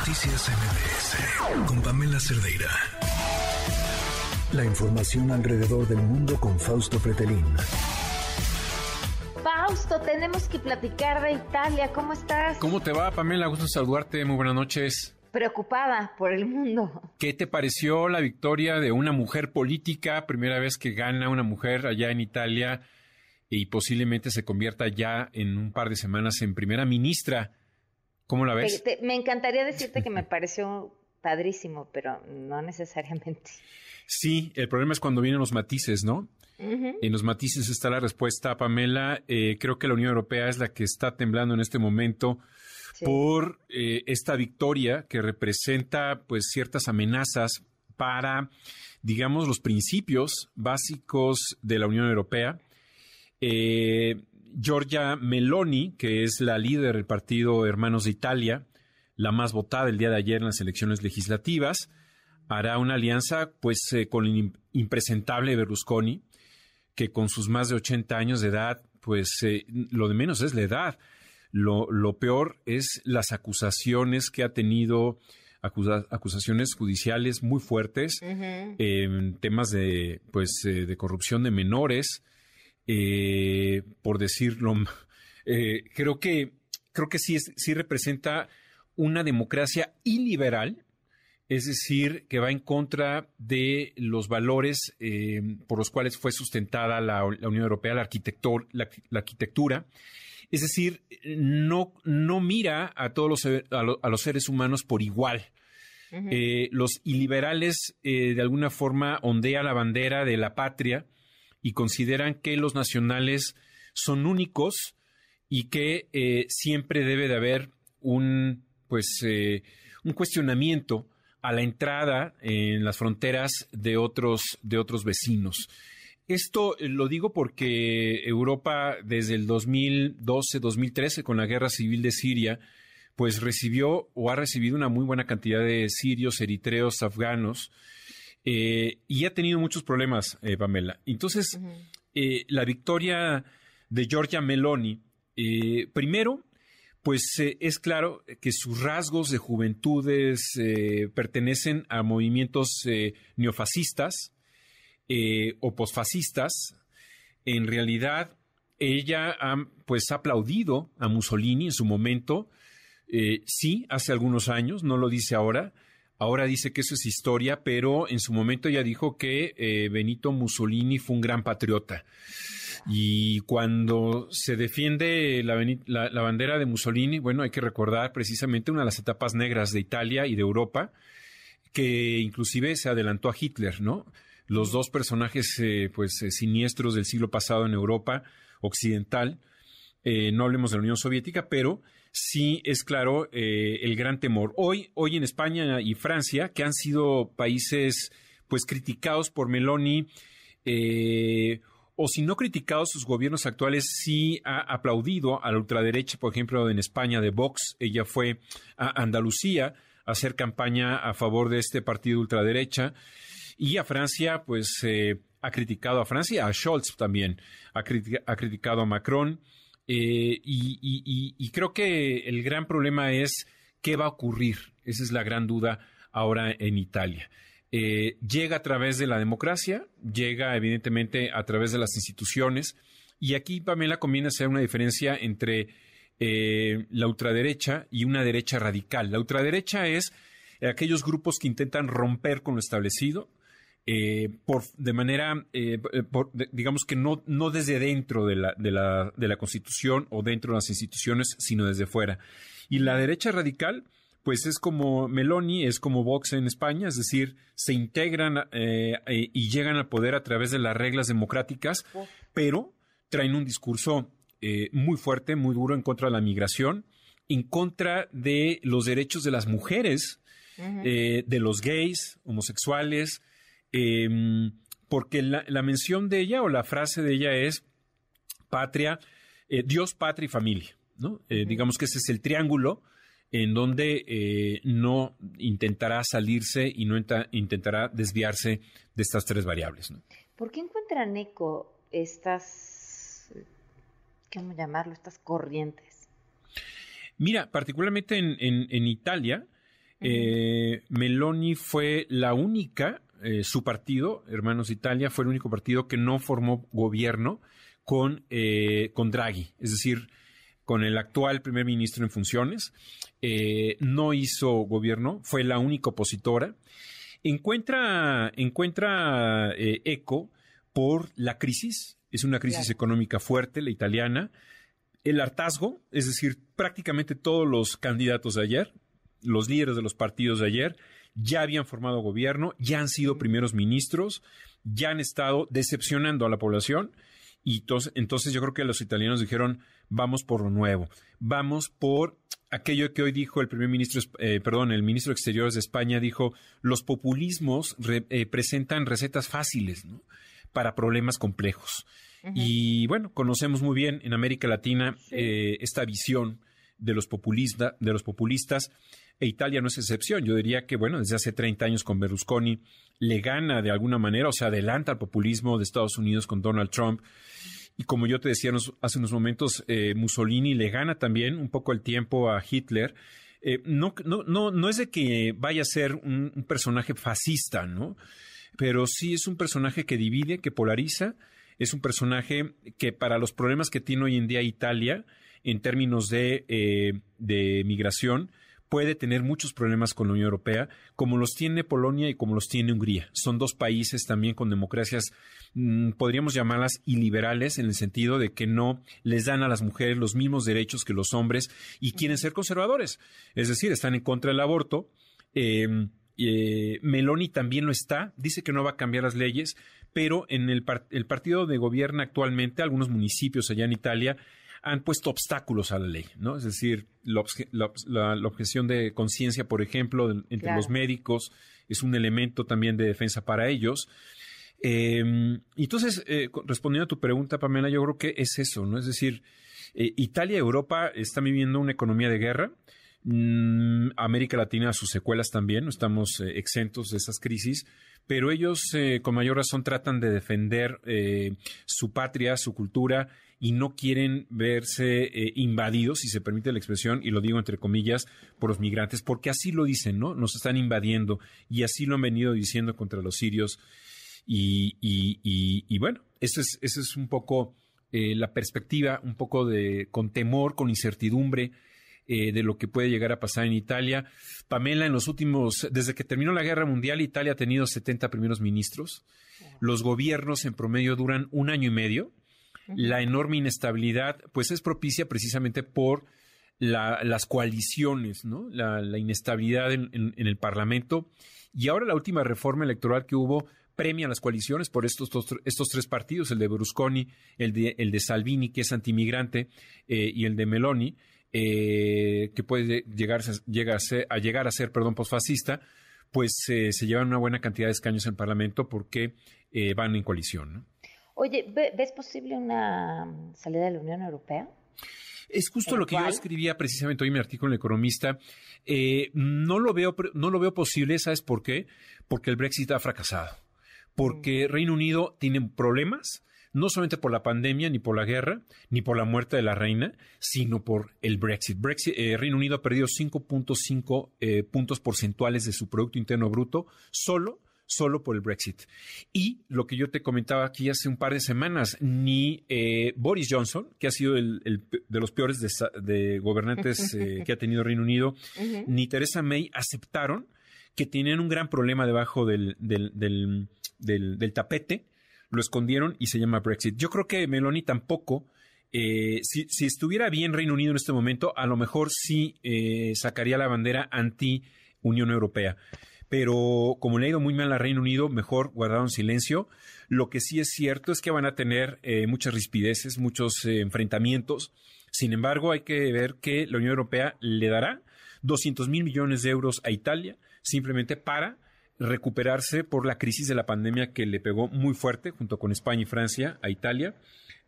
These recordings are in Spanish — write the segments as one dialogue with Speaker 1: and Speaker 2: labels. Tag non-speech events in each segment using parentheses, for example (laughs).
Speaker 1: Noticias MBS con Pamela Cerdeira. La información alrededor del mundo con Fausto Pretelín.
Speaker 2: Fausto, tenemos que platicar de Italia. ¿Cómo estás?
Speaker 3: ¿Cómo te va, Pamela? Gusto saludarte. Muy buenas noches.
Speaker 2: Preocupada por el mundo.
Speaker 3: ¿Qué te pareció la victoria de una mujer política? Primera vez que gana una mujer allá en Italia y posiblemente se convierta ya en un par de semanas en primera ministra. ¿Cómo la ves?
Speaker 2: me encantaría decirte que me (laughs) pareció padrísimo, pero no necesariamente.
Speaker 3: Sí, el problema es cuando vienen los matices, ¿no? En los matices está la respuesta, Pamela. Eh, creo que la Unión Europea es la que está temblando en este momento por eh, esta victoria que representa pues ciertas amenazas para, digamos, los principios básicos de la Unión Europea. Eh, Giorgia Meloni, que es la líder del partido Hermanos de Italia, la más votada el día de ayer en las elecciones legislativas, hará una alianza pues eh, con el impresentable Berlusconi, que con sus más de 80 años de edad, pues eh, lo de menos es la edad. Lo, peor es las acusaciones que ha tenido, acusaciones judiciales muy fuertes, en temas de, pues, eh, de corrupción de menores, eh, por decirlo, (laughs) eh, creo que creo que sí, sí representa una democracia iliberal, es decir, que va en contra de los valores eh, por los cuales fue sustentada la, Unión Europea, la, la, arquitectura. Es decir, no, no mira a todos los, a, los seres humanos por igual. los iliberales, de alguna forma, ondea la bandera de la patria, y consideran que los nacionales son únicos y que eh, siempre debe de haber un, pues, eh, un cuestionamiento a la entrada en las fronteras de otros, de otros vecinos. Esto eh, lo digo porque Europa desde el 2012-2013 con la guerra civil de Siria, pues recibió o ha recibido una muy buena cantidad de sirios, eritreos, afganos, eh, y ha tenido muchos problemas, eh, Pamela. Entonces, eh, la victoria de Giorgia Meloni, primero, pues es claro que sus rasgos de juventudes pertenecen a movimientos neofascistas o posfascistas. En realidad, ella ha, pues, ha aplaudido a Mussolini en su momento, sí, hace algunos años, no lo dice ahora, Ahora dice que eso es historia, pero en su momento ya dijo que eh, Benito Mussolini fue un gran patriota. Y cuando se defiende la, bandera de Mussolini, bueno, hay que recordar precisamente una de las etapas negras de Italia y de Europa, que inclusive se adelantó a Hitler, ¿no? Los dos personajes, eh, pues, eh, siniestros del siglo pasado en Europa occidental, no hablemos de la Unión Soviética, pero sí es claro eh, el gran temor. Hoy, hoy en España y Francia, que han sido países pues criticados por Meloni, eh, o si no criticados, sus gobiernos actuales sí ha aplaudido a la ultraderecha, por ejemplo, en España de Vox, ella fue a Andalucía a hacer campaña a favor de este partido ultraderecha, y a Francia, pues eh, ha criticado a Francia, a Scholz también, ha criticado a Macron, eh, y, creo que el gran problema es qué va a ocurrir. Esa es la gran duda ahora en Italia. Eh, llega a través de la democracia, llega evidentemente a través de las instituciones. Y aquí, Pamela, conviene hacer una diferencia entre eh, la ultraderecha y una derecha radical. La ultraderecha es aquellos grupos que intentan romper con lo establecido, eh, por, de manera, eh, eh, digamos que no, no desde dentro de la, de, la, de la Constitución o dentro de las instituciones, sino desde fuera. Y la derecha radical, pues es como Meloni, es como Vox en España, es decir, se integran y llegan al poder a través de las reglas democráticas, pero traen un discurso muy fuerte, muy duro en contra de la migración, en contra de los derechos de las mujeres, de los gays, homosexuales, Em, porque la, mención de ella o la frase de ella es patria, eh, Dios, patria y familia, ¿no? Eh, digamos que ese es el triángulo en donde eh, no intentará salirse y no intentará desviarse de estas tres variables. ¿no?
Speaker 2: ¿Por qué encuentran eco estas, ¿cómo llamarlo?, estas corrientes.
Speaker 3: Mira, particularmente en, en Italia, Meloni fue la única, eh, su partido, Hermanos Italia, fue el único partido que no formó gobierno con, eh, con Draghi, es decir, con el actual primer ministro en funciones. no hizo gobierno, fue la única opositora. Encuentra, encuentra eco por la crisis, es una crisis económica fuerte, la italiana, el hartazgo, es decir, prácticamente todos los candidatos de ayer, los líderes de los partidos de ayer, ya habían formado gobierno, ya han sido primeros ministros, ya han estado decepcionando a la población. Y entonces, yo creo que los italianos dijeron, vamos por lo nuevo, vamos por aquello que hoy dijo el primer ministro, eh, perdón, el ministro de Exteriores de España dijo, los populismos eh, presentan recetas fáciles para problemas complejos. Y bueno, conocemos muy bien en América Latina eh, esta visión de los, populista, de los populistas, e Italia no es excepción. Yo diría que, bueno, desde hace 30 años con Berlusconi le gana de alguna manera, o sea, adelanta al populismo de Estados Unidos con Donald Trump. Y como yo te decía hace unos momentos, eh, Mussolini le gana también un poco el tiempo a Hitler. Eh, no, no, no, no es de que vaya a ser un personaje fascista, ¿no? Pero sí es un personaje que divide, que polariza es un personaje que para los problemas que tiene hoy en día Italia en términos de, eh, de migración, puede tener muchos problemas con la Unión Europea, como los tiene Polonia y como los tiene Hungría. Son dos países también con democracias, mm, podríamos llamarlas iliberales, en el sentido de que no les dan a las mujeres los mismos derechos que los hombres y quieren ser conservadores. Es decir, están en contra del aborto. Eh, eh, Meloni también lo está, dice que no va a cambiar las leyes, pero en el, partido de gobierno actualmente, algunos municipios allá en Italia, han puesto obstáculos a la ley, ¿no? Es decir, la, objeción de conciencia, por ejemplo, entre los médicos es un elemento también de defensa para ellos. Em, entonces, eh, respondiendo a tu pregunta, Pamela, yo creo que es eso, ¿no? Es decir, eh, Italia y Europa están viviendo una economía de guerra. Mm, América Latina, sus secuelas también, no estamos eh, exentos de esas crisis pero ellos eh, con mayor razón tratan de defender eh, su patria, su cultura y no quieren verse invadidos, si se permite la expresión, y lo digo entre comillas, por los migrantes, porque así lo dicen, ¿no? Nos están invadiendo y así lo han venido diciendo contra los sirios. Y, y, bueno, esa es, es un poco la perspectiva, un poco de con temor, con incertidumbre eh, de lo que puede llegar a pasar en Italia. Pamela, en los últimos, desde que terminó la guerra mundial, Italia ha tenido 70 primeros ministros. Los gobiernos en promedio duran un año y medio. La enorme inestabilidad, pues es propicia precisamente por las coaliciones, ¿no? La, inestabilidad en, el Parlamento. Y ahora la última reforma electoral que hubo premia las coaliciones por estos, estos tres partidos, el de Berlusconi, el de, el de Salvini, que es antimigrante, eh, y el de Meloni, eh, que puede llegar, a, ser, a llegar a ser perdón, posfascista, pues eh, se llevan una buena cantidad de escaños en el Parlamento porque eh, van en coalición.
Speaker 2: Oye, ¿ves posible una salida de la Unión Europea?
Speaker 3: Es justo lo que yo escribía precisamente hoy en mi artículo en El Economista. no, lo veo, no lo veo posible, ¿sabes por qué? Porque el Brexit ha fracasado. Porque mm. Reino Unido tiene problemas, no solamente por la pandemia, ni por la guerra, ni por la muerte de la reina, sino por el Brexit. Brexit eh, Reino Unido ha perdido 5.5 eh, puntos porcentuales de su Producto Interno Bruto solo solo por el Brexit. Y lo que yo te comentaba aquí hace un par de semanas, ni eh, Boris Johnson, que ha sido el, de los peores de, gobernantes (laughs) que ha tenido Reino Unido, ni Theresa May aceptaron que tenían un gran problema debajo del, del tapete lo escondieron y se llama Brexit. Yo creo que Meloni tampoco, eh, si, estuviera bien Reino Unido en este momento, a lo mejor sí eh, sacaría la bandera anti-Unión Europea. Pero como le ha ido muy mal a Reino Unido, mejor guardaron silencio. Lo que sí es cierto es que van a tener eh, muchas rispideces, muchos enfrentamientos. Sin embargo, hay que ver que la Unión Europea le dará 200 mil millones de euros a Italia simplemente para recuperarse por la crisis de la pandemia que le pegó muy fuerte junto con España y Francia a Italia.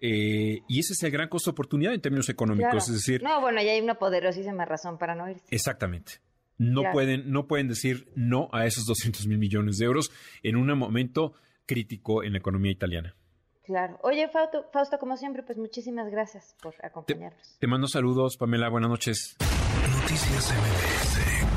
Speaker 3: Eh, y ese es el gran costo de oportunidad en términos económicos. Es decir,
Speaker 2: no, bueno, ya hay una poderosísima razón para no irse.
Speaker 3: Exactamente. No, pueden, no pueden decir no a esos 200 mil millones de euros en un momento crítico en la economía italiana.
Speaker 2: Claro. Oye, Fausto, Fausto como siempre, pues muchísimas gracias por acompañarnos.
Speaker 3: Te, te mando saludos, Pamela. Buenas noches. Noticias MBS